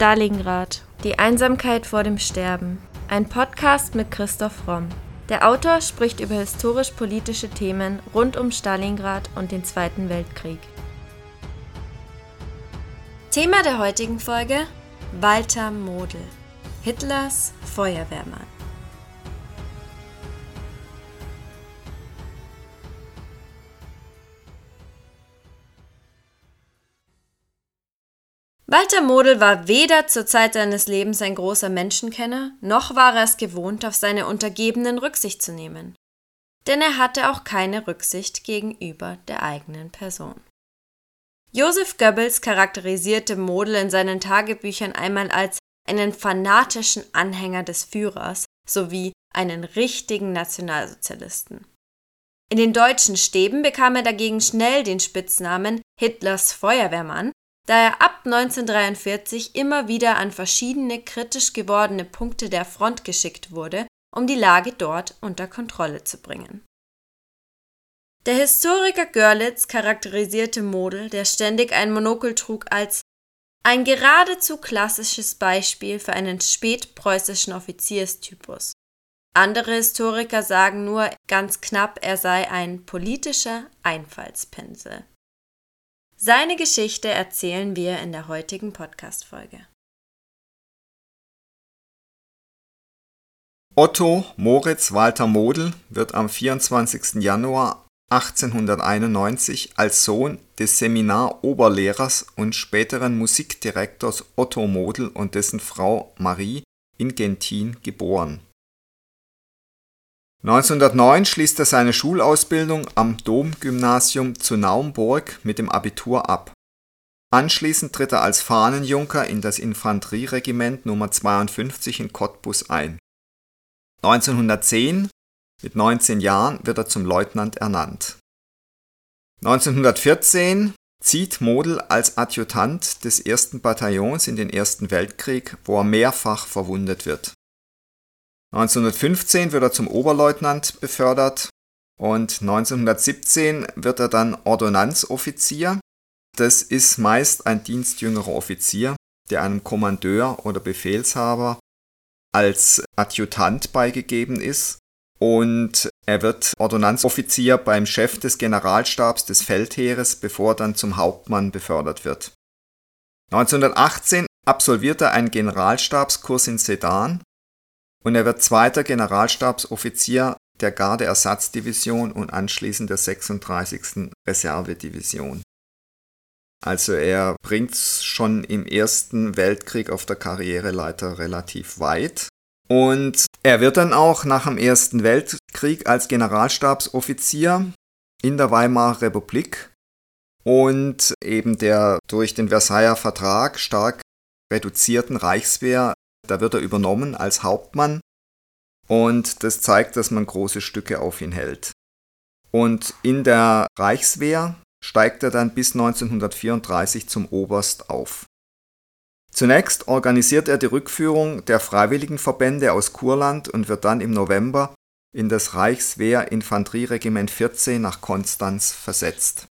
Stalingrad. Die Einsamkeit vor dem Sterben. Ein Podcast mit Christoph Romm. Der Autor spricht über historisch-politische Themen rund um Stalingrad und den Zweiten Weltkrieg. Thema der heutigen Folge: Walter Model, Hitlers Feuerwehrmann. Walter Model war weder zur Zeit seines Lebens ein großer Menschenkenner, noch war er es gewohnt, auf seine Untergebenen Rücksicht zu nehmen. Denn er hatte auch keine Rücksicht gegenüber der eigenen Person. Joseph Goebbels charakterisierte Model in seinen Tagebüchern einmal als einen fanatischen Anhänger des Führers sowie einen richtigen Nationalsozialisten. In den deutschen Stäben bekam er dagegen schnell den Spitznamen Hitlers Feuerwehrmann, da er ab 1943 immer wieder an verschiedene kritisch gewordene Punkte der Front geschickt wurde, um die Lage dort unter Kontrolle zu bringen. Der Historiker Görlitz charakterisierte Model, der ständig ein Monokel trug, als ein geradezu klassisches Beispiel für einen spätpreußischen Offizierstypus. Andere Historiker sagen nur ganz knapp, er sei ein politischer Einfallspinsel. Seine Geschichte erzählen wir in der heutigen Podcast-Folge. Otto Moritz Walter Model wird am 24. Januar 1891 als Sohn des Seminaroberlehrers und späteren Musikdirektors Otto Model und dessen Frau Marie in Gentin geboren 1909 schließt er seine Schulausbildung am Domgymnasium zu Naumburg mit dem Abitur ab. Anschließend tritt er als Fahnenjunker in das Infanterieregiment Nr. 52 in Cottbus ein. 1910, mit 19 Jahren, wird er zum Leutnant ernannt. 1914 zieht Model als Adjutant des 1. Bataillons in den Ersten Weltkrieg, wo er mehrfach verwundet wird 1915 wird er zum Oberleutnant befördert und 1917 wird er dann Ordonnanzoffizier. Das ist meist ein dienstjüngerer Offizier, der einem Kommandeur oder Befehlshaber als Adjutant beigegeben ist und er wird Ordonnanzoffizier beim Chef des Generalstabs des Feldheeres, bevor er dann zum Hauptmann befördert wird. 1918 absolviert er einen Generalstabskurs in Sedan und er wird zweiter Generalstabsoffizier der Gardeersatzdivision und anschließend der 36. Reservedivision. Also er bringt schon im Ersten Weltkrieg auf der Karriereleiter relativ weit. Und er wird dann auch nach dem Ersten Weltkrieg als Generalstabsoffizier in der Weimarer Republik und eben der durch den Versailler Vertrag stark reduzierten Reichswehr da wird er übernommen als Hauptmann und das zeigt, dass man große Stücke auf ihn hält. Und in der Reichswehr steigt er dann bis 1934 zum Oberst auf. Zunächst organisiert er die Rückführung der Freiwilligenverbände aus Kurland und wird dann im November in das Reichswehr-Infanterieregiment 14 nach Konstanz versetzt.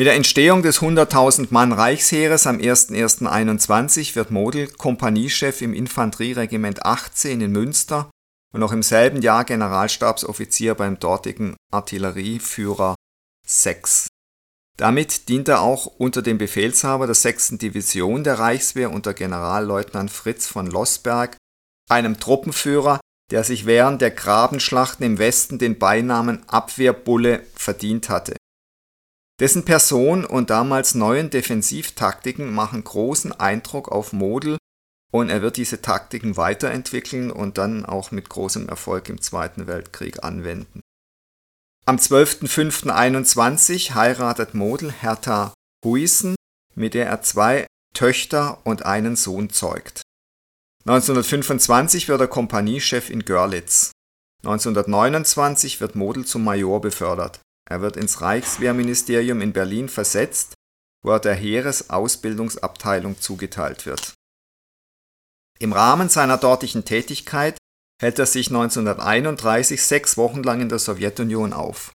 Mit der Entstehung des 100.000 Mann Reichsheeres am 01.01.21 wird Model Kompaniechef im Infanterieregiment 18 in Münster und noch im selben Jahr Generalstabsoffizier beim dortigen Artillerieführer 6. Damit dient er auch unter dem Befehlshaber der 6. Division der Reichswehr unter Generalleutnant Fritz von Lossberg, einem Truppenführer, der sich während der Grabenschlachten im Westen den Beinamen Abwehrbulle verdient hatte dessen Person und damals neuen Defensivtaktiken machen großen Eindruck auf Model und er wird diese Taktiken weiterentwickeln und dann auch mit großem Erfolg im Zweiten Weltkrieg anwenden. Am 12.05.21 heiratet Model Hertha Huissen, mit der er zwei Töchter und einen Sohn zeugt. 1925 wird er Kompaniechef in Görlitz. 1929 wird Model zum Major befördert. Er wird ins Reichswehrministerium in Berlin versetzt, wo er der Heeresausbildungsabteilung zugeteilt wird. Im Rahmen seiner dortigen Tätigkeit hält er sich 1931 sechs Wochen lang in der Sowjetunion auf.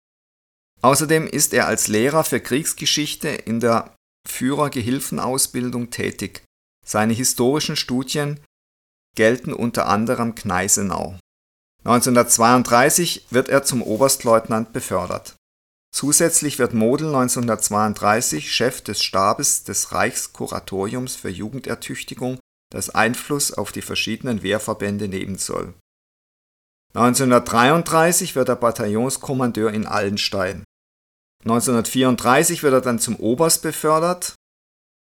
Außerdem ist er als Lehrer für Kriegsgeschichte in der Führergehilfenausbildung tätig Seine historischen Studien gelten unter anderem Gneisenau. 1932 wird er zum Oberstleutnant befördert. Zusätzlich wird Model 1932 Chef des Stabes des Reichskuratoriums für Jugendertüchtigung, das Einfluss auf die verschiedenen Wehrverbände nehmen soll. 1933 wird er Bataillonskommandeur in Allenstein. 1934 wird er dann zum Oberst befördert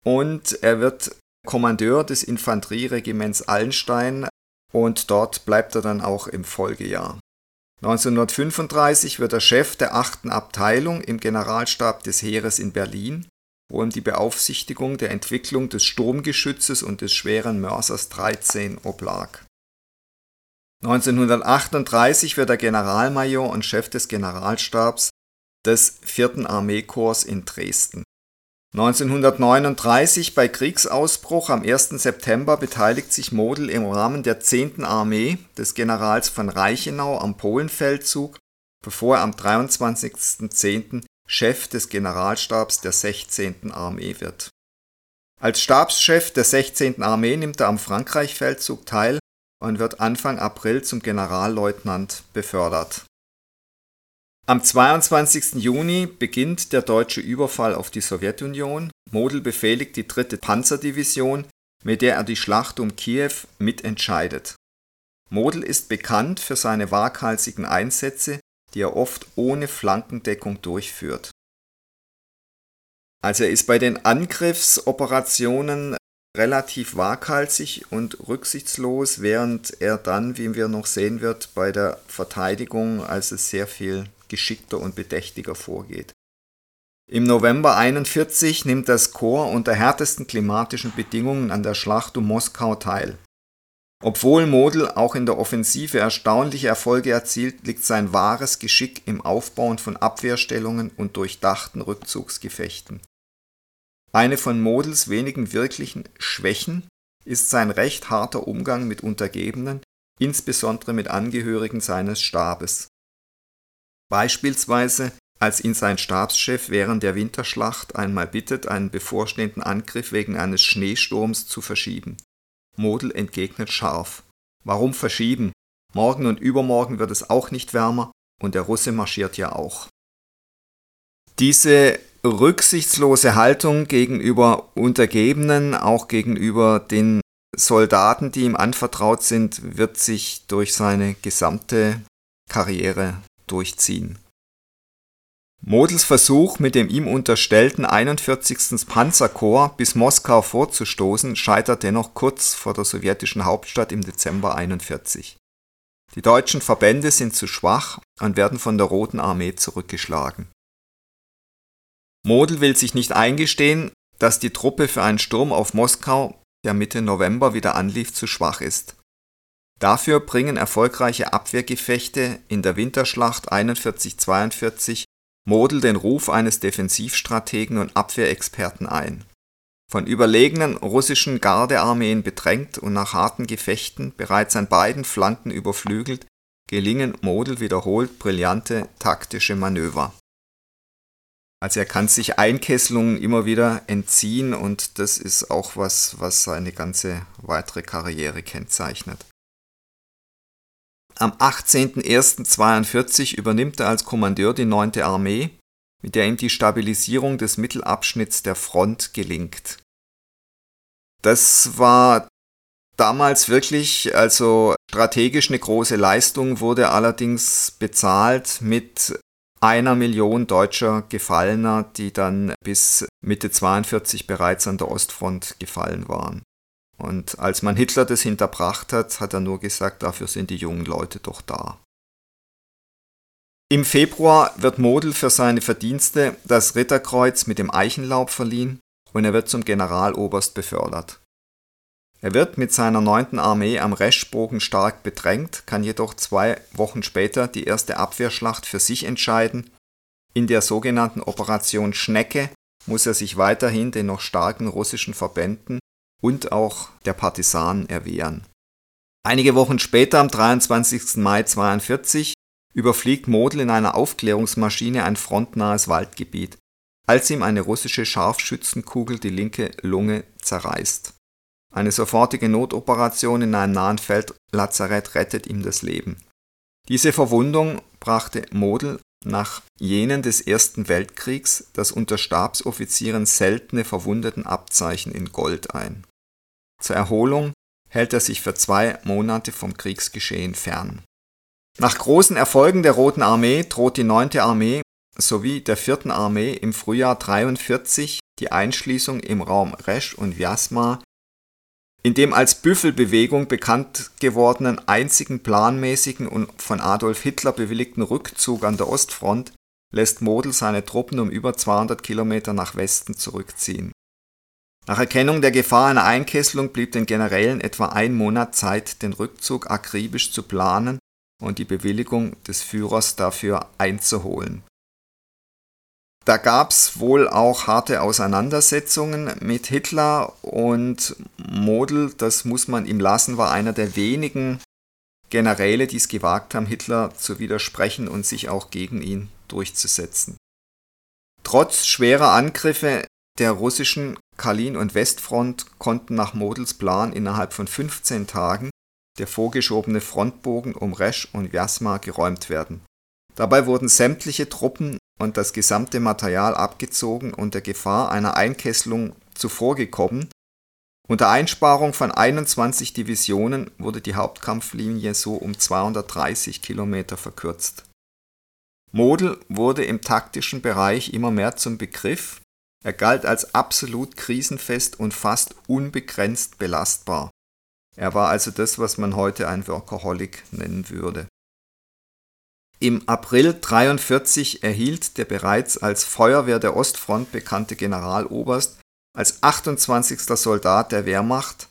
und er wird Kommandeur des Infanterieregiments Allenstein und dort bleibt er dann auch im Folgejahr. 1935 wird er Chef der 8. Abteilung im Generalstab des Heeres in Berlin, wo ihm die Beaufsichtigung der Entwicklung des Sturmgeschützes und des schweren Mörsers 13 oblag. 1938 wird er Generalmajor und Chef des Generalstabs des 4. Armeekorps in Dresden. 1939 bei Kriegsausbruch am 1. September beteiligt sich Model im Rahmen der 10. Armee des Generals von Reichenau am Polenfeldzug, bevor er am 23.10. Chef des Generalstabs der 16. Armee wird. Als Stabschef der 16. Armee nimmt er am Frankreichfeldzug teil und wird Anfang April zum Generalleutnant befördert. Am 22. Juni beginnt der deutsche Überfall auf die Sowjetunion. Model befehligt die dritte Panzerdivision, mit der er die Schlacht um Kiew mitentscheidet. Model ist bekannt für seine waghalsigen Einsätze, die er oft ohne Flankendeckung durchführt. Also er ist bei den Angriffsoperationen relativ waghalsig und rücksichtslos, während er dann, wie wir noch sehen wird, bei der Verteidigung also sehr viel geschickter und bedächtiger vorgeht. Im November 41 nimmt das Korps unter härtesten klimatischen Bedingungen an der Schlacht um Moskau teil. Obwohl Model auch in der Offensive erstaunliche Erfolge erzielt, liegt sein wahres Geschick im Aufbauen von Abwehrstellungen und durchdachten Rückzugsgefechten. Eine von Models wenigen wirklichen Schwächen ist sein recht harter Umgang mit Untergebenen, insbesondere mit Angehörigen seines Stabes. Beispielsweise, als ihn sein Stabschef während der Winterschlacht einmal bittet, einen bevorstehenden Angriff wegen eines Schneesturms zu verschieben. Model entgegnet scharf. Warum verschieben? Morgen und übermorgen wird es auch nicht wärmer und der Russe marschiert ja auch. Diese rücksichtslose Haltung gegenüber Untergebenen, auch gegenüber den Soldaten, die ihm anvertraut sind, wird sich durch seine gesamte Karriere durchziehen. Models Versuch, mit dem ihm unterstellten 41. Panzerkorps bis Moskau vorzustoßen, scheitert dennoch kurz vor der sowjetischen Hauptstadt im Dezember 41. Die deutschen Verbände sind zu schwach und werden von der Roten Armee zurückgeschlagen. Model will sich nicht eingestehen, dass die Truppe für einen Sturm auf Moskau, der Mitte November wieder anlief, zu schwach ist. Dafür bringen erfolgreiche Abwehrgefechte in der Winterschlacht 41-42 Model den Ruf eines Defensivstrategen und Abwehrexperten ein. Von überlegenen russischen Gardearmeen bedrängt und nach harten Gefechten bereits an beiden Flanken überflügelt, gelingen Model wiederholt brillante taktische Manöver also er kann sich Einkesselungen immer wieder entziehen und das ist auch was, was seine ganze weitere Karriere kennzeichnet. Am 18.01.42 übernimmt er als Kommandeur die 9. Armee, mit der ihm die Stabilisierung des Mittelabschnitts der Front gelingt. Das war damals wirklich also strategisch eine große Leistung, wurde allerdings bezahlt mit einer Million deutscher Gefallener, die dann bis Mitte 42 bereits an der Ostfront gefallen waren. Und als man Hitler das hinterbracht hat, hat er nur gesagt, dafür sind die jungen Leute doch da. Im Februar wird Model für seine Verdienste das Ritterkreuz mit dem Eichenlaub verliehen und er wird zum Generaloberst befördert. Er wird mit seiner 9. Armee am Reschbogen stark bedrängt, kann jedoch zwei Wochen später die erste Abwehrschlacht für sich entscheiden. In der sogenannten Operation Schnecke muss er sich weiterhin den noch starken russischen Verbänden und auch der Partisanen erwehren. Einige Wochen später, am 23. Mai 1942, überfliegt Model in einer Aufklärungsmaschine ein frontnahes Waldgebiet, als ihm eine russische Scharfschützenkugel die linke Lunge zerreißt. Eine sofortige Notoperation in einem nahen Feldlazarett rettet ihm das Leben. Diese Verwundung brachte Model nach jenen des Ersten Weltkriegs das unter Stabsoffizieren seltene Verwundetenabzeichen in Gold ein. Zur Erholung hält er sich für zwei Monate vom Kriegsgeschehen fern. Nach großen Erfolgen der Roten Armee droht die 9. Armee sowie der 4. Armee im Frühjahr 43 die Einschließung im Raum Resch und Vyasma in dem als Büffelbewegung bekannt gewordenen einzigen planmäßigen und von Adolf Hitler bewilligten Rückzug an der Ostfront lässt Model seine Truppen um über 200 Kilometer nach Westen zurückziehen. Nach Erkennung der Gefahr einer Einkesselung blieb den Generälen etwa ein Monat Zeit, den Rückzug akribisch zu planen und die Bewilligung des Führers dafür einzuholen da gab es wohl auch harte Auseinandersetzungen mit Hitler und Model, das muss man ihm lassen, war einer der wenigen Generäle, die es gewagt haben, Hitler zu widersprechen und sich auch gegen ihn durchzusetzen. Trotz schwerer Angriffe der russischen Kalin- und Westfront konnten nach Models Plan innerhalb von 15 Tagen der vorgeschobene Frontbogen um Resch und Vyasma geräumt werden. Dabei wurden sämtliche Truppen und das gesamte Material abgezogen und der Gefahr einer Einkesselung zuvorgekommen. Unter Einsparung von 21 Divisionen wurde die Hauptkampflinie so um 230 Kilometer verkürzt. Model wurde im taktischen Bereich immer mehr zum Begriff, er galt als absolut krisenfest und fast unbegrenzt belastbar. Er war also das, was man heute ein Workaholic nennen würde im April 1943 erhielt der bereits als Feuerwehr der Ostfront bekannte Generaloberst als 28. Soldat der Wehrmacht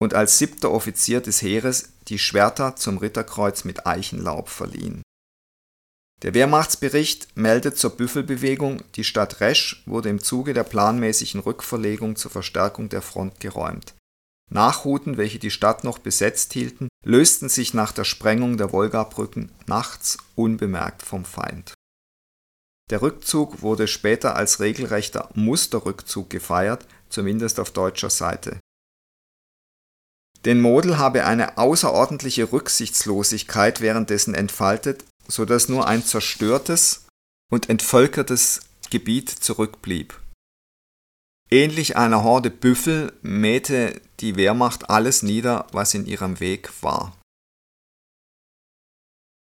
und als siebter Offizier des Heeres die Schwerter zum Ritterkreuz mit Eichenlaub verliehen. Der Wehrmachtsbericht meldet zur Büffelbewegung, die Stadt Resch wurde im Zuge der planmäßigen Rückverlegung zur Verstärkung der Front geräumt Nachhuten, welche die Stadt noch besetzt hielten, lösten sich nach der Sprengung der Wolgabrücken nachts unbemerkt vom Feind. Der Rückzug wurde später als regelrechter Musterrückzug gefeiert, zumindest auf deutscher Seite. Den Model habe eine außerordentliche Rücksichtslosigkeit währenddessen entfaltet, so dass nur ein zerstörtes und entvölkertes Gebiet zurückblieb Ähnlich einer Horde Büffel mähte die Wehrmacht alles nieder, was in ihrem Weg war.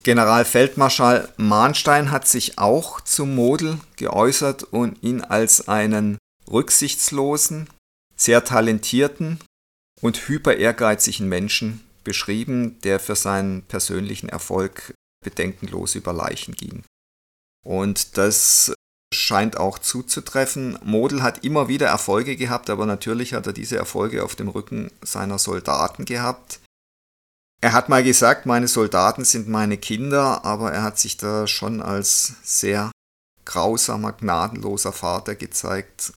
Generalfeldmarschall Mahnstein hat sich auch zum Model geäußert und ihn als einen rücksichtslosen, sehr talentierten und hyper ehrgeizigen Menschen beschrieben, der für seinen persönlichen Erfolg bedenkenlos über Leichen ging. Und das scheint auch zuzutreffen. Model hat immer wieder Erfolge gehabt, aber natürlich hat er diese Erfolge auf dem Rücken seiner Soldaten gehabt. Er hat mal gesagt, meine Soldaten sind meine Kinder, aber er hat sich da schon als sehr grausamer, gnadenloser Vater gezeigt.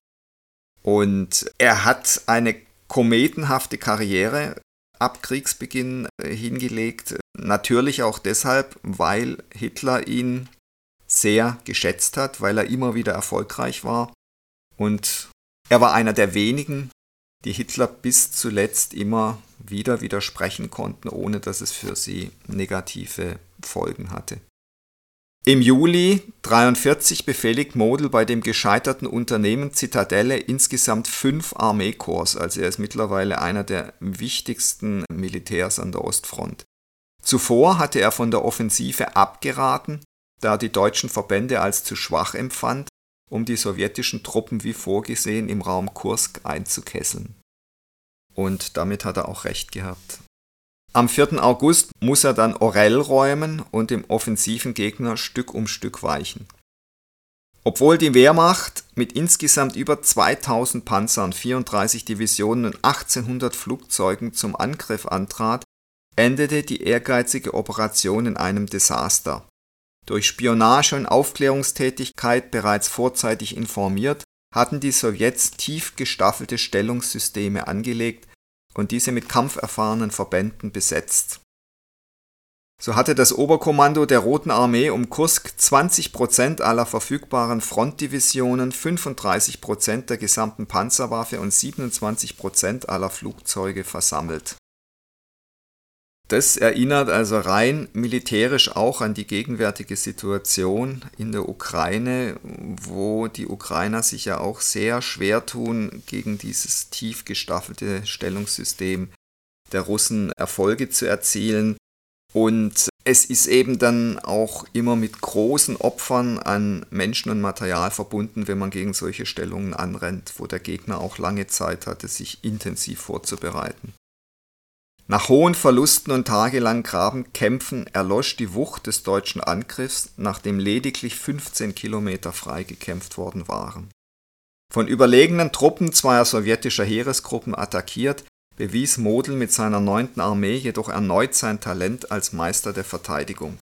Und er hat eine kometenhafte Karriere ab Kriegsbeginn hingelegt. Natürlich auch deshalb, weil Hitler ihn sehr geschätzt hat, weil er immer wieder erfolgreich war. Und er war einer der wenigen, die Hitler bis zuletzt immer wieder widersprechen konnten, ohne dass es für sie negative Folgen hatte. Im Juli 1943 befehligt Model bei dem gescheiterten Unternehmen Zitadelle insgesamt fünf Armeekorps, also er ist mittlerweile einer der wichtigsten Militärs an der Ostfront. Zuvor hatte er von der Offensive abgeraten da die deutschen Verbände als zu schwach empfand, um die sowjetischen Truppen wie vorgesehen im Raum Kursk einzukesseln. Und damit hat er auch recht gehabt. Am 4. August muss er dann Orel räumen und dem offensiven Gegner Stück um Stück weichen. Obwohl die Wehrmacht mit insgesamt über 2000 Panzern, 34 Divisionen und 1800 Flugzeugen zum Angriff antrat, endete die ehrgeizige Operation in einem Desaster durch Spionage und Aufklärungstätigkeit bereits vorzeitig informiert, hatten die Sowjets tief gestaffelte Stellungssysteme angelegt und diese mit kampferfahrenen Verbänden besetzt. So hatte das Oberkommando der Roten Armee um Kursk 20 Prozent aller verfügbaren Frontdivisionen, 35 Prozent der gesamten Panzerwaffe und 27 Prozent aller Flugzeuge versammelt. Das erinnert also rein militärisch auch an die gegenwärtige Situation in der Ukraine, wo die Ukrainer sich ja auch sehr schwer tun, gegen dieses tief gestaffelte Stellungssystem der Russen Erfolge zu erzielen. Und es ist eben dann auch immer mit großen Opfern an Menschen und Material verbunden, wenn man gegen solche Stellungen anrennt, wo der Gegner auch lange Zeit hatte, sich intensiv vorzubereiten. Nach hohen Verlusten und tagelangen Grabenkämpfen erlosch die Wucht des deutschen Angriffs, nachdem lediglich 15 Kilometer freigekämpft worden waren. Von überlegenen Truppen zweier sowjetischer Heeresgruppen attackiert, bewies Model mit seiner 9. Armee jedoch erneut sein Talent als Meister der Verteidigung.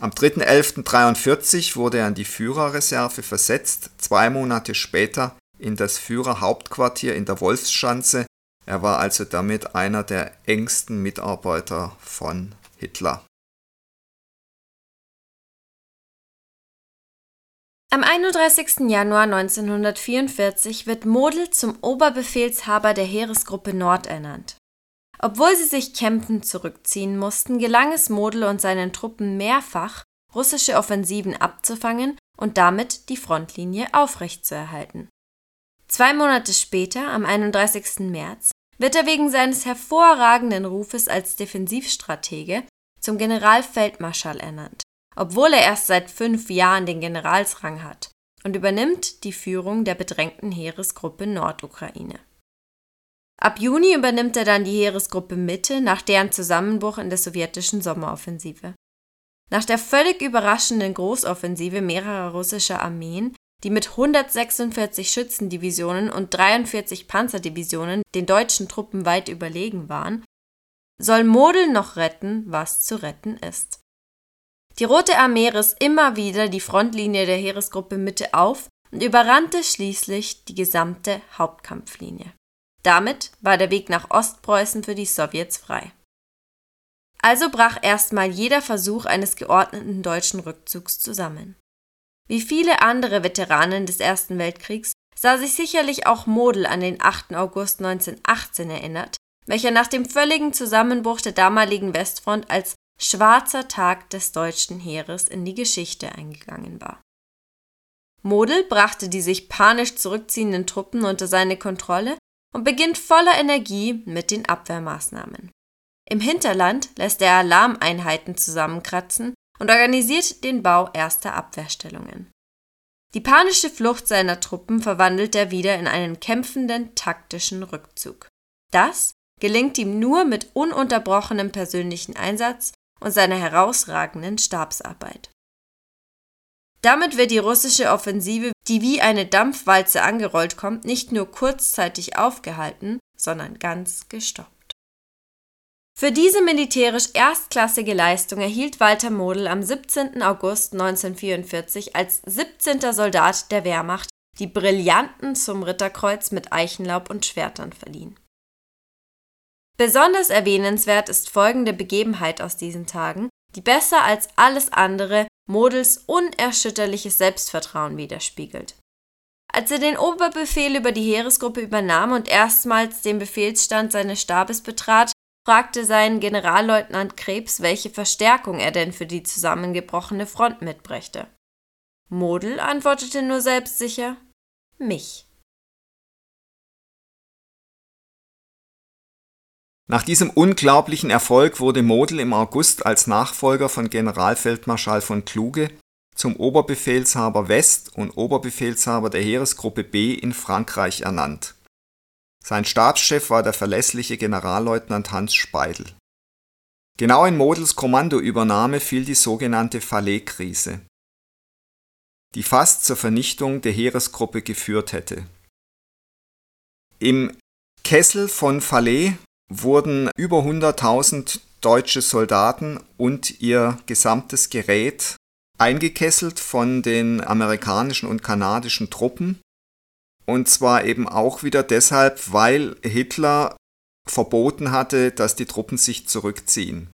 Am 3.11.43 wurde er an die Führerreserve versetzt, zwei Monate später in das Führerhauptquartier in der Wolfsschanze. Er war also damit einer der engsten Mitarbeiter von Hitler. Am 31. Januar 1944 wird Model zum Oberbefehlshaber der Heeresgruppe Nord ernannt. Obwohl sie sich kämpfend zurückziehen mussten, gelang es Model und seinen Truppen mehrfach, russische Offensiven abzufangen und damit die Frontlinie aufrechtzuerhalten. Zwei Monate später, am 31. März, wird er wegen seines hervorragenden Rufes als Defensivstratege zum Generalfeldmarschall ernannt obwohl er erst seit fünf Jahren den Generalsrang hat, und übernimmt die Führung der bedrängten Heeresgruppe Nordukraine. Ab Juni übernimmt er dann die Heeresgruppe Mitte nach deren Zusammenbruch in der sowjetischen Sommeroffensive. Nach der völlig überraschenden Großoffensive mehrerer russischer Armeen, die mit 146 Schützendivisionen und 43 Panzerdivisionen den deutschen Truppen weit überlegen waren, soll Model noch retten, was zu retten ist. Die Rote Armee riss immer wieder die Frontlinie der Heeresgruppe Mitte auf und überrannte schließlich die gesamte Hauptkampflinie. Damit war der Weg nach Ostpreußen für die Sowjets frei. Also brach erstmal jeder Versuch eines geordneten deutschen Rückzugs zusammen. Wie viele andere Veteranen des Ersten Weltkriegs sah sich sicherlich auch Model an den 8. August 1918 erinnert, welcher nach dem völligen Zusammenbruch der damaligen Westfront als schwarzer Tag des deutschen Heeres in die Geschichte eingegangen war. Model brachte die sich panisch zurückziehenden Truppen unter seine Kontrolle und beginnt voller Energie mit den Abwehrmaßnahmen. Im Hinterland lässt er Alarmeinheiten zusammenkratzen und organisiert den Bau erster Abwehrstellungen. Die panische Flucht seiner Truppen verwandelt er wieder in einen kämpfenden taktischen Rückzug. Das gelingt ihm nur mit ununterbrochenem persönlichen Einsatz und seiner herausragenden Stabsarbeit. Damit wird die russische Offensive, die wie eine Dampfwalze angerollt kommt, nicht nur kurzzeitig aufgehalten, sondern ganz gestoppt. Für diese militärisch erstklassige Leistung erhielt Walter Model am 17. August 1944 als 17. Soldat der Wehrmacht die Brillanten zum Ritterkreuz mit Eichenlaub und Schwertern verliehen. Besonders erwähnenswert ist folgende Begebenheit aus diesen Tagen, die besser als alles andere Models unerschütterliches Selbstvertrauen widerspiegelt. Als er den Oberbefehl über die Heeresgruppe übernahm und erstmals den Befehlsstand seines Stabes betrat, fragte sein Generalleutnant Krebs, welche Verstärkung er denn für die zusammengebrochene Front mitbrächte. Model antwortete nur selbstsicher mich. Nach diesem unglaublichen Erfolg wurde Model im August als Nachfolger von Generalfeldmarschall von Kluge zum Oberbefehlshaber West und Oberbefehlshaber der Heeresgruppe B in Frankreich ernannt. Sein Stabschef war der verlässliche Generalleutnant Hans Speidel. Genau in Models Kommandoübernahme fiel die sogenannte Fallait-Krise, die fast zur Vernichtung der Heeresgruppe geführt hätte. Im Kessel von Fallait wurden über 100.000 deutsche Soldaten und ihr gesamtes Gerät eingekesselt von den amerikanischen und kanadischen Truppen. Und zwar eben auch wieder deshalb, weil Hitler verboten hatte, dass die Truppen sich zurückziehen.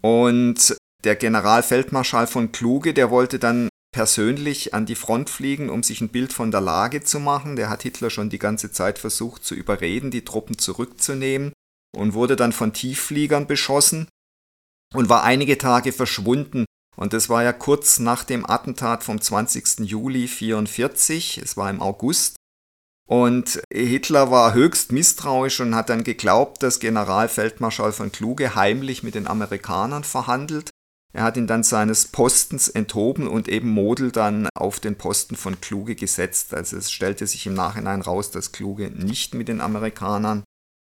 Und der Generalfeldmarschall von Kluge, der wollte dann persönlich an die Front fliegen, um sich ein Bild von der Lage zu machen. Der hat Hitler schon die ganze Zeit versucht zu überreden, die Truppen zurückzunehmen und wurde dann von Tieffliegern beschossen und war einige Tage verschwunden. Und das war ja kurz nach dem Attentat vom 20. Juli 1944, es war im August. Und Hitler war höchst misstrauisch und hat dann geglaubt, dass Generalfeldmarschall von Kluge heimlich mit den Amerikanern verhandelt. Er hat ihn dann seines Postens enthoben und eben Model dann auf den Posten von Kluge gesetzt. Also es stellte sich im Nachhinein raus, dass Kluge nicht mit den Amerikanern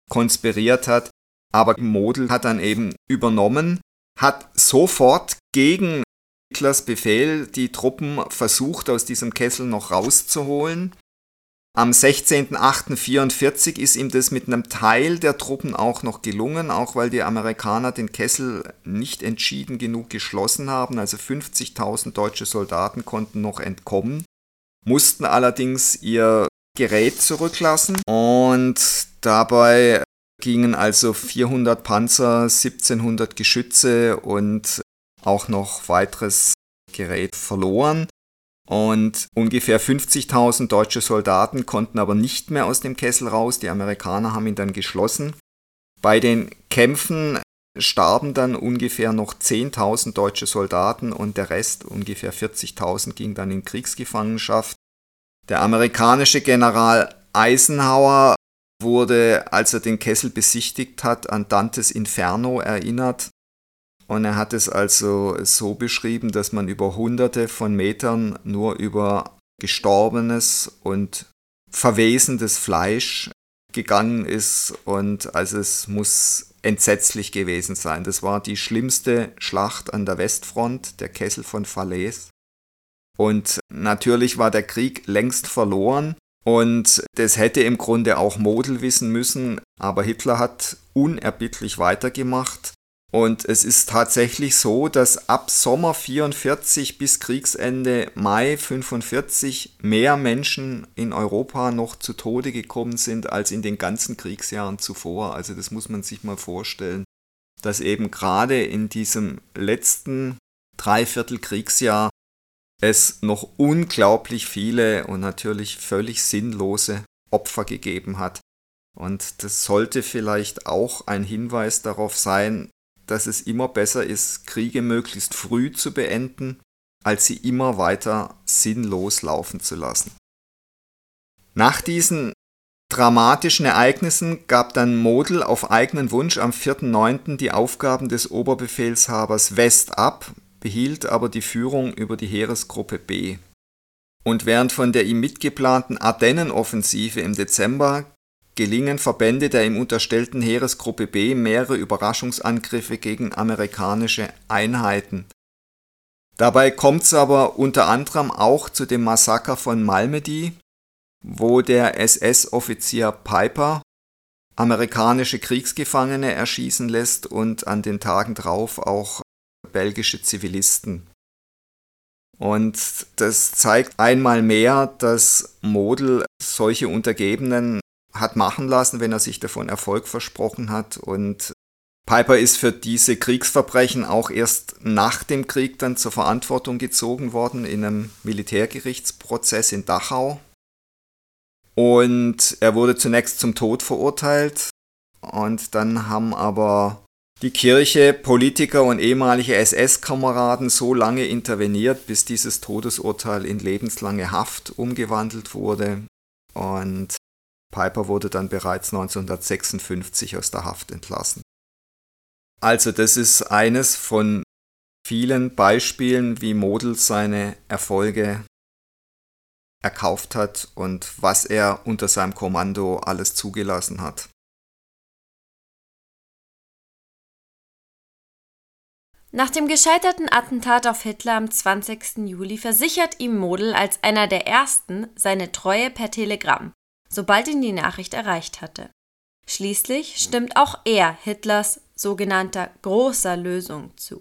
konspiriert hat, aber Model hat dann eben übernommen, hat sofort gegen Hitlers Befehl die Truppen versucht, aus diesem Kessel noch rauszuholen am 16.08.44 ist ihm das mit einem Teil der Truppen auch noch gelungen, auch weil die Amerikaner den Kessel nicht entschieden genug geschlossen haben. Also 50.000 deutsche Soldaten konnten noch entkommen, mussten allerdings ihr Gerät zurücklassen und dabei gingen also 400 Panzer, 1700 Geschütze und auch noch weiteres Gerät verloren. Und ungefähr 50.000 deutsche Soldaten konnten aber nicht mehr aus dem Kessel raus. Die Amerikaner haben ihn dann geschlossen. Bei den Kämpfen starben dann ungefähr noch 10.000 deutsche Soldaten und der Rest, ungefähr 40.000, ging dann in Kriegsgefangenschaft. Der amerikanische General Eisenhower wurde, als er den Kessel besichtigt hat, an Dantes Inferno erinnert. Und er hat es also so beschrieben, dass man über hunderte von Metern nur über gestorbenes und verwesendes Fleisch gegangen ist und also es muss entsetzlich gewesen sein. Das war die schlimmste Schlacht an der Westfront, der Kessel von Falaise. Und natürlich war der Krieg längst verloren und das hätte im Grunde auch Model wissen müssen, aber Hitler hat unerbittlich weitergemacht und es ist tatsächlich so, dass ab Sommer 44 bis Kriegsende Mai 45 mehr Menschen in Europa noch zu Tode gekommen sind als in den ganzen Kriegsjahren zuvor. Also das muss man sich mal vorstellen, dass eben gerade in diesem letzten Dreiviertel Kriegsjahr es noch unglaublich viele und natürlich völlig sinnlose Opfer gegeben hat. Und das sollte vielleicht auch ein Hinweis darauf sein, dass es immer besser ist, Kriege möglichst früh zu beenden, als sie immer weiter sinnlos laufen zu lassen. Nach diesen dramatischen Ereignissen gab dann Model auf eigenen Wunsch am 4.9. die Aufgaben des Oberbefehlshabers West ab, behielt aber die Führung über die Heeresgruppe B. Und während von der ihm mitgeplanten Ardennenoffensive im Dezember gelingen Verbände der ihm unterstellten Heeresgruppe B mehrere Überraschungsangriffe gegen amerikanische Einheiten. Dabei kommt es aber unter anderem auch zu dem Massaker von Malmedy, wo der SS-Offizier Piper amerikanische Kriegsgefangene erschießen lässt und an den Tagen drauf auch belgische Zivilisten. Und das zeigt einmal mehr, dass Model solche Untergebenen hat machen lassen, wenn er sich davon Erfolg versprochen hat. Und Piper ist für diese Kriegsverbrechen auch erst nach dem Krieg dann zur Verantwortung gezogen worden in einem Militärgerichtsprozess in Dachau. Und er wurde zunächst zum Tod verurteilt. Und dann haben aber die Kirche, Politiker und ehemalige SS-Kameraden so lange interveniert, bis dieses Todesurteil in lebenslange Haft umgewandelt wurde. Und Piper wurde dann bereits 1956 aus der Haft entlassen. Also das ist eines von vielen Beispielen, wie Model seine Erfolge erkauft hat und was er unter seinem Kommando alles zugelassen hat. Nach dem gescheiterten Attentat auf Hitler am 20. Juli versichert ihm Model als einer der ersten seine Treue per Telegramm sobald ihn die Nachricht erreicht hatte. Schließlich stimmt auch er Hitlers sogenannter großer Lösung zu.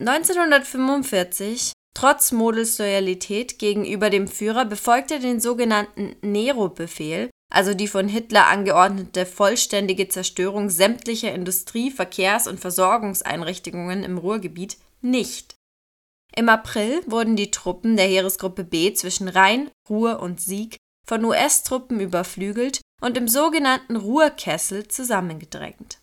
1945, trotz Models Loyalität gegenüber dem Führer, befolgt er den sogenannten Nero-Befehl, also die von Hitler angeordnete vollständige Zerstörung sämtlicher Industrie-, Verkehrs- und Versorgungseinrichtungen im Ruhrgebiet, nicht. Im April wurden die Truppen der Heeresgruppe B zwischen Rhein, Ruhr und Sieg von US-Truppen überflügelt und im sogenannten Ruhrkessel zusammengedrängt.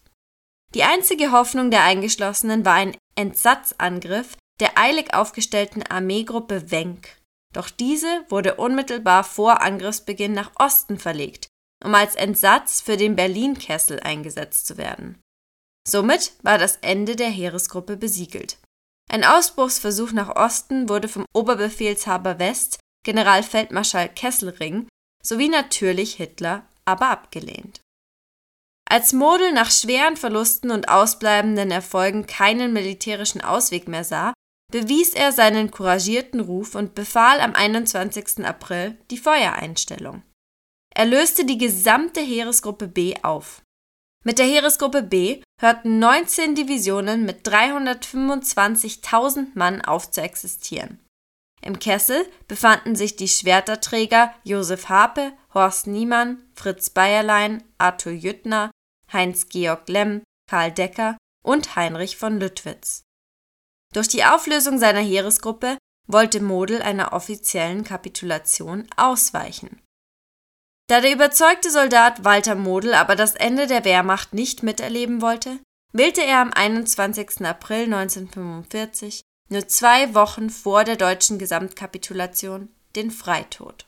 Die einzige Hoffnung der Eingeschlossenen war ein Entsatzangriff der eilig aufgestellten Armeegruppe Wenck doch diese wurde unmittelbar vor Angriffsbeginn nach Osten verlegt, um als Entsatz für den Berlin-Kessel eingesetzt zu werden. Somit war das Ende der Heeresgruppe besiegelt. Ein Ausbruchsversuch nach Osten wurde vom Oberbefehlshaber West, Generalfeldmarschall Kesselring, sowie natürlich Hitler aber abgelehnt. Als Model nach schweren Verlusten und ausbleibenden Erfolgen keinen militärischen Ausweg mehr sah, bewies er seinen couragierten Ruf und befahl am 21. April die Feuereinstellung. Er löste die gesamte Heeresgruppe B auf. Mit der Heeresgruppe B hörten 19 Divisionen mit 325.000 Mann auf zu existieren. Im Kessel befanden sich die Schwerterträger Josef Harpe, Horst Niemann, Fritz Bayerlein, Arthur Jüttner, Heinz-Georg Lemm, Karl Decker und Heinrich von Lüttwitz. Durch die Auflösung seiner Heeresgruppe wollte Model einer offiziellen Kapitulation ausweichen. Da der überzeugte Soldat Walter Model aber das Ende der Wehrmacht nicht miterleben wollte, wählte er am 21. April 1945, nur zwei Wochen vor der deutschen Gesamtkapitulation, den Freitod.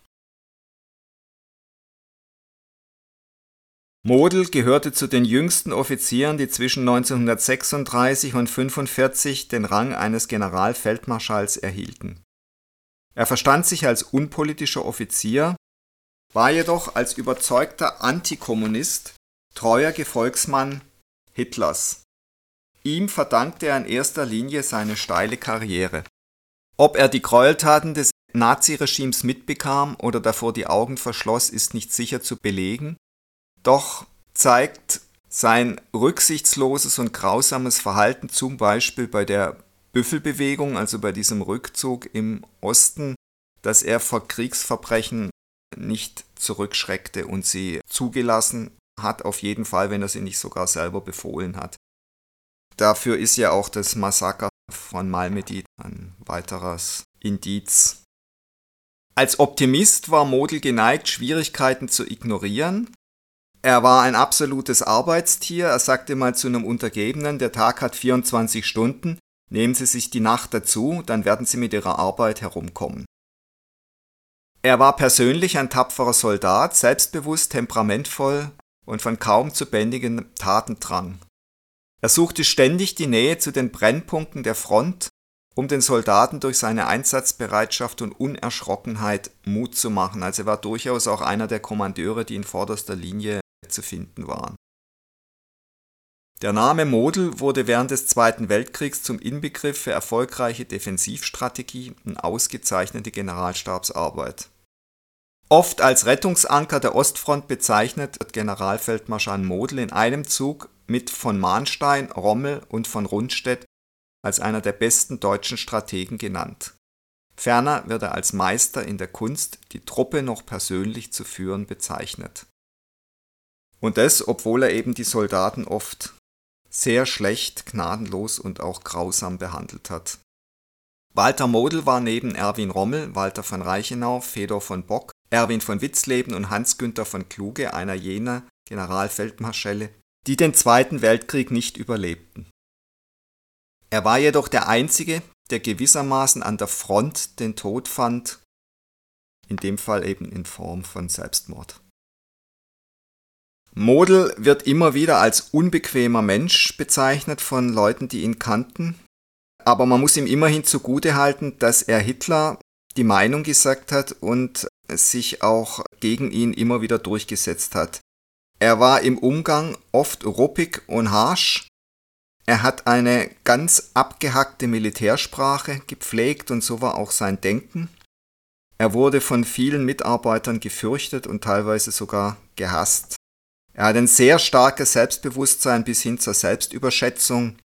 Model gehörte zu den jüngsten Offizieren, die zwischen 1936 und 1945 den Rang eines Generalfeldmarschalls erhielten. Er verstand sich als unpolitischer Offizier, war jedoch als überzeugter Antikommunist treuer Gefolgsmann Hitlers. Ihm verdankte er in erster Linie seine steile Karriere. Ob er die Gräueltaten des Naziregimes mitbekam oder davor die Augen verschloss, ist nicht sicher zu belegen doch zeigt sein rücksichtsloses und grausames Verhalten zum Beispiel bei der Büffelbewegung, also bei diesem Rückzug im Osten, dass er vor Kriegsverbrechen nicht zurückschreckte und sie zugelassen hat, auf jeden Fall, wenn er sie nicht sogar selber befohlen hat. Dafür ist ja auch das Massaker von Malmedy ein weiteres Indiz. Als Optimist war Model geneigt, Schwierigkeiten zu ignorieren, er war ein absolutes Arbeitstier. Er sagte mal zu einem Untergebenen, der Tag hat 24 Stunden, nehmen Sie sich die Nacht dazu, dann werden Sie mit Ihrer Arbeit herumkommen. Er war persönlich ein tapferer Soldat, selbstbewusst, temperamentvoll und von kaum zu bändigen Tatendrang. Er suchte ständig die Nähe zu den Brennpunkten der Front, um den Soldaten durch seine Einsatzbereitschaft und Unerschrockenheit Mut zu machen. Also er war durchaus auch einer der Kommandeure, die in vorderster Linie zu finden waren. Der Name Model wurde während des Zweiten Weltkriegs zum Inbegriff für erfolgreiche Defensivstrategie und ausgezeichnete Generalstabsarbeit. Oft als Rettungsanker der Ostfront bezeichnet wird Generalfeldmarschall Model in einem Zug mit von Mahnstein, Rommel und von Rundstedt als einer der besten deutschen Strategen genannt. Ferner wird er als Meister in der Kunst, die Truppe noch persönlich zu führen, bezeichnet. Und das, obwohl er eben die Soldaten oft sehr schlecht, gnadenlos und auch grausam behandelt hat. Walter Model war neben Erwin Rommel, Walter von Reichenau, Fedor von Bock, Erwin von Witzleben und Hans-Günther von Kluge einer jener Generalfeldmarschälle, die den Zweiten Weltkrieg nicht überlebten. Er war jedoch der Einzige, der gewissermaßen an der Front den Tod fand, in dem Fall eben in Form von Selbstmord. Model wird immer wieder als unbequemer Mensch bezeichnet von Leuten, die ihn kannten. Aber man muss ihm immerhin zugutehalten, dass er Hitler die Meinung gesagt hat und sich auch gegen ihn immer wieder durchgesetzt hat. Er war im Umgang oft ruppig und harsch. Er hat eine ganz abgehackte Militärsprache gepflegt und so war auch sein Denken. Er wurde von vielen Mitarbeitern gefürchtet und teilweise sogar gehasst. Er hat ein sehr starkes Selbstbewusstsein bis hin zur Selbstüberschätzung.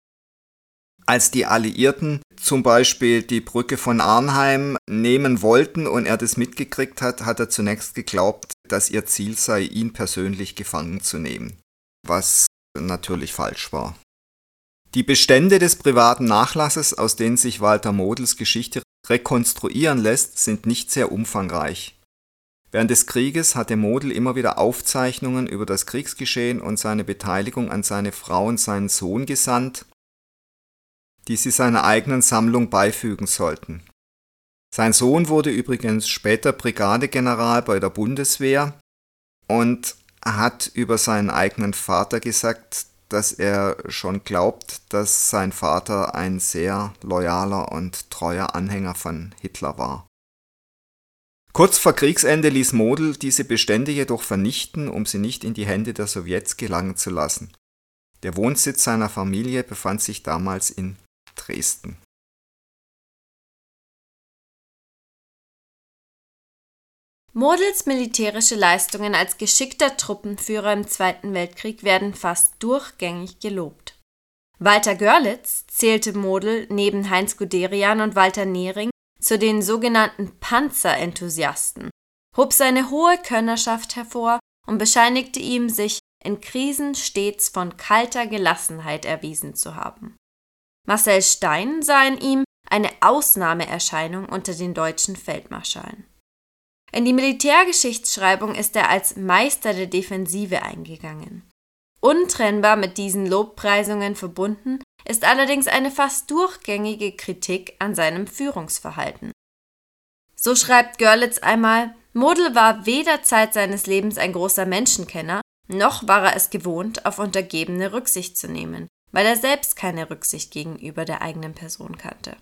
Als die Alliierten zum Beispiel die Brücke von Arnheim nehmen wollten und er das mitgekriegt hat, hat er zunächst geglaubt, dass ihr Ziel sei, ihn persönlich gefangen zu nehmen, was natürlich falsch war. Die Bestände des privaten Nachlasses, aus denen sich Walter Models Geschichte rekonstruieren lässt, sind nicht sehr umfangreich. Während des Krieges hatte Model immer wieder Aufzeichnungen über das Kriegsgeschehen und seine Beteiligung an seine Frau und seinen Sohn gesandt, die sie seiner eigenen Sammlung beifügen sollten. Sein Sohn wurde übrigens später Brigadegeneral bei der Bundeswehr und hat über seinen eigenen Vater gesagt, dass er schon glaubt, dass sein Vater ein sehr loyaler und treuer Anhänger von Hitler war. Kurz vor Kriegsende ließ Model diese Bestände jedoch vernichten, um sie nicht in die Hände der Sowjets gelangen zu lassen. Der Wohnsitz seiner Familie befand sich damals in Dresden. Models militärische Leistungen als geschickter Truppenführer im Zweiten Weltkrieg werden fast durchgängig gelobt. Walter Görlitz zählte Model neben Heinz Guderian und Walter Nehring zu den sogenannten Panzerenthusiasten, hob seine hohe Könnerschaft hervor und bescheinigte ihm, sich in Krisen stets von kalter Gelassenheit erwiesen zu haben. Marcel Stein sah in ihm eine Ausnahmeerscheinung unter den deutschen Feldmarschallen. In die Militärgeschichtsschreibung ist er als Meister der Defensive eingegangen. Untrennbar mit diesen Lobpreisungen verbunden ist allerdings eine fast durchgängige Kritik an seinem Führungsverhalten. So schreibt Görlitz einmal, Model war weder Zeit seines Lebens ein großer Menschenkenner, noch war er es gewohnt, auf Untergebene Rücksicht zu nehmen, weil er selbst keine Rücksicht gegenüber der eigenen Person kannte.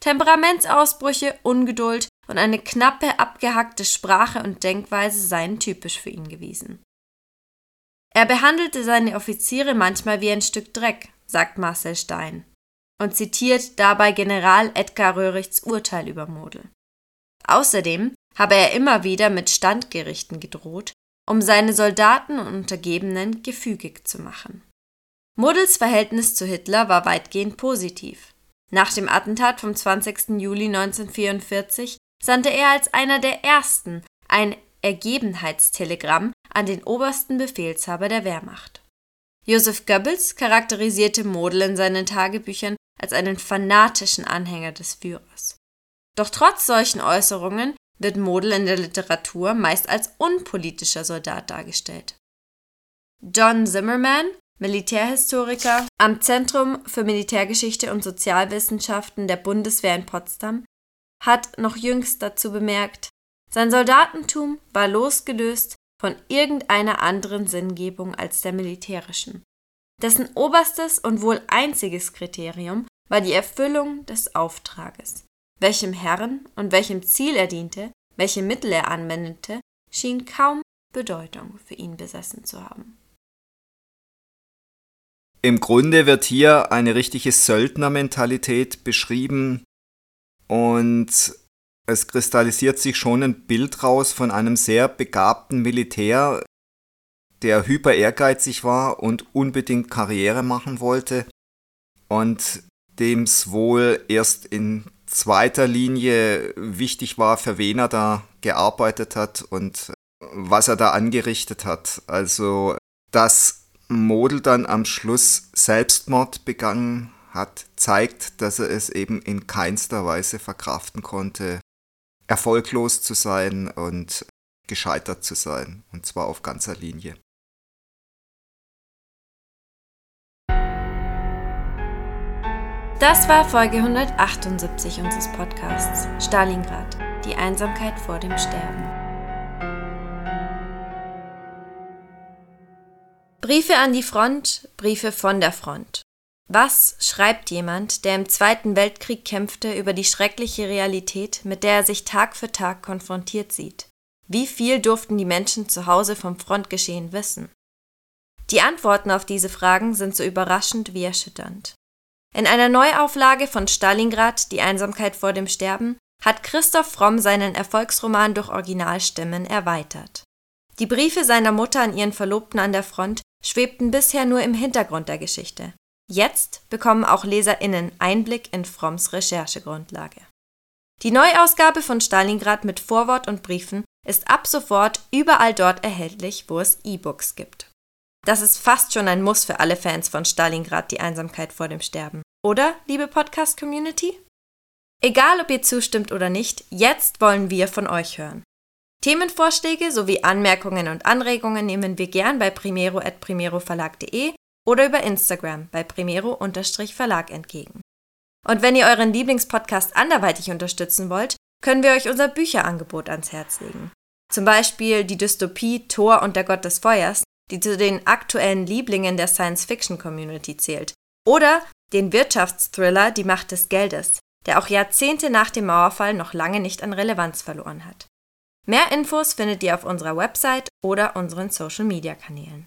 Temperamentsausbrüche, Ungeduld und eine knappe, abgehackte Sprache und Denkweise seien typisch für ihn gewesen. Er behandelte seine Offiziere manchmal wie ein Stück Dreck, sagt Marcel Stein, und zitiert dabei General Edgar Röhrichts Urteil über Model. Außerdem habe er immer wieder mit Standgerichten gedroht, um seine Soldaten und Untergebenen gefügig zu machen. Models Verhältnis zu Hitler war weitgehend positiv. Nach dem Attentat vom 20. Juli 1944 sandte er als einer der ersten ein Ergebenheitstelegramm an den obersten Befehlshaber der Wehrmacht. Joseph Goebbels charakterisierte Model in seinen Tagebüchern als einen fanatischen Anhänger des Führers. Doch trotz solchen Äußerungen wird Model in der Literatur meist als unpolitischer Soldat dargestellt. John Zimmerman, Militärhistoriker am Zentrum für Militärgeschichte und Sozialwissenschaften der Bundeswehr in Potsdam, hat noch jüngst dazu bemerkt, sein Soldatentum war losgelöst von irgendeiner anderen Sinngebung als der militärischen. Dessen oberstes und wohl einziges Kriterium war die Erfüllung des Auftrages. Welchem Herrn und welchem Ziel er diente, welche Mittel er anwendete, schien kaum Bedeutung für ihn besessen zu haben. Im Grunde wird hier eine richtige Söldnermentalität beschrieben, und es kristallisiert sich schon ein Bild raus von einem sehr begabten Militär, der hyper ehrgeizig war und unbedingt Karriere machen wollte und dem es wohl erst in zweiter Linie wichtig war, für wen er da gearbeitet hat und was er da angerichtet hat. Also, dass Model dann am Schluss Selbstmord begangen hat, zeigt, dass er es eben in keinster Weise verkraften konnte, erfolglos zu sein und gescheitert zu sein, und zwar auf ganzer Linie. Das war Folge 178 unseres Podcasts Stalingrad, die Einsamkeit vor dem Sterben. Briefe an die Front, Briefe von der Front. Was schreibt jemand, der im Zweiten Weltkrieg kämpfte, über die schreckliche Realität, mit der er sich Tag für Tag konfrontiert sieht? Wie viel durften die Menschen zu Hause vom Frontgeschehen wissen? Die Antworten auf diese Fragen sind so überraschend wie erschütternd. In einer Neuauflage von Stalingrad, Die Einsamkeit vor dem Sterben, hat Christoph Fromm seinen Erfolgsroman durch Originalstimmen erweitert. Die Briefe seiner Mutter an ihren Verlobten an der Front schwebten bisher nur im Hintergrund der Geschichte. Jetzt bekommen auch LeserInnen Einblick in Fromms Recherchegrundlage. Die Neuausgabe von Stalingrad mit Vorwort und Briefen ist ab sofort überall dort erhältlich, wo es E-Books gibt. Das ist fast schon ein Muss für alle Fans von Stalingrad, die Einsamkeit vor dem Sterben. Oder, liebe Podcast-Community? Egal, ob ihr zustimmt oder nicht, jetzt wollen wir von euch hören. Themenvorschläge sowie Anmerkungen und Anregungen nehmen wir gern bei primero.primeroverlag.de oder über Instagram bei primero-verlag entgegen. Und wenn ihr euren Lieblingspodcast anderweitig unterstützen wollt, können wir euch unser Bücherangebot ans Herz legen. Zum Beispiel die Dystopie Thor und der Gott des Feuers, die zu den aktuellen Lieblingen der Science-Fiction-Community zählt. Oder den Wirtschaftsthriller Die Macht des Geldes, der auch Jahrzehnte nach dem Mauerfall noch lange nicht an Relevanz verloren hat. Mehr Infos findet ihr auf unserer Website oder unseren Social-Media-Kanälen.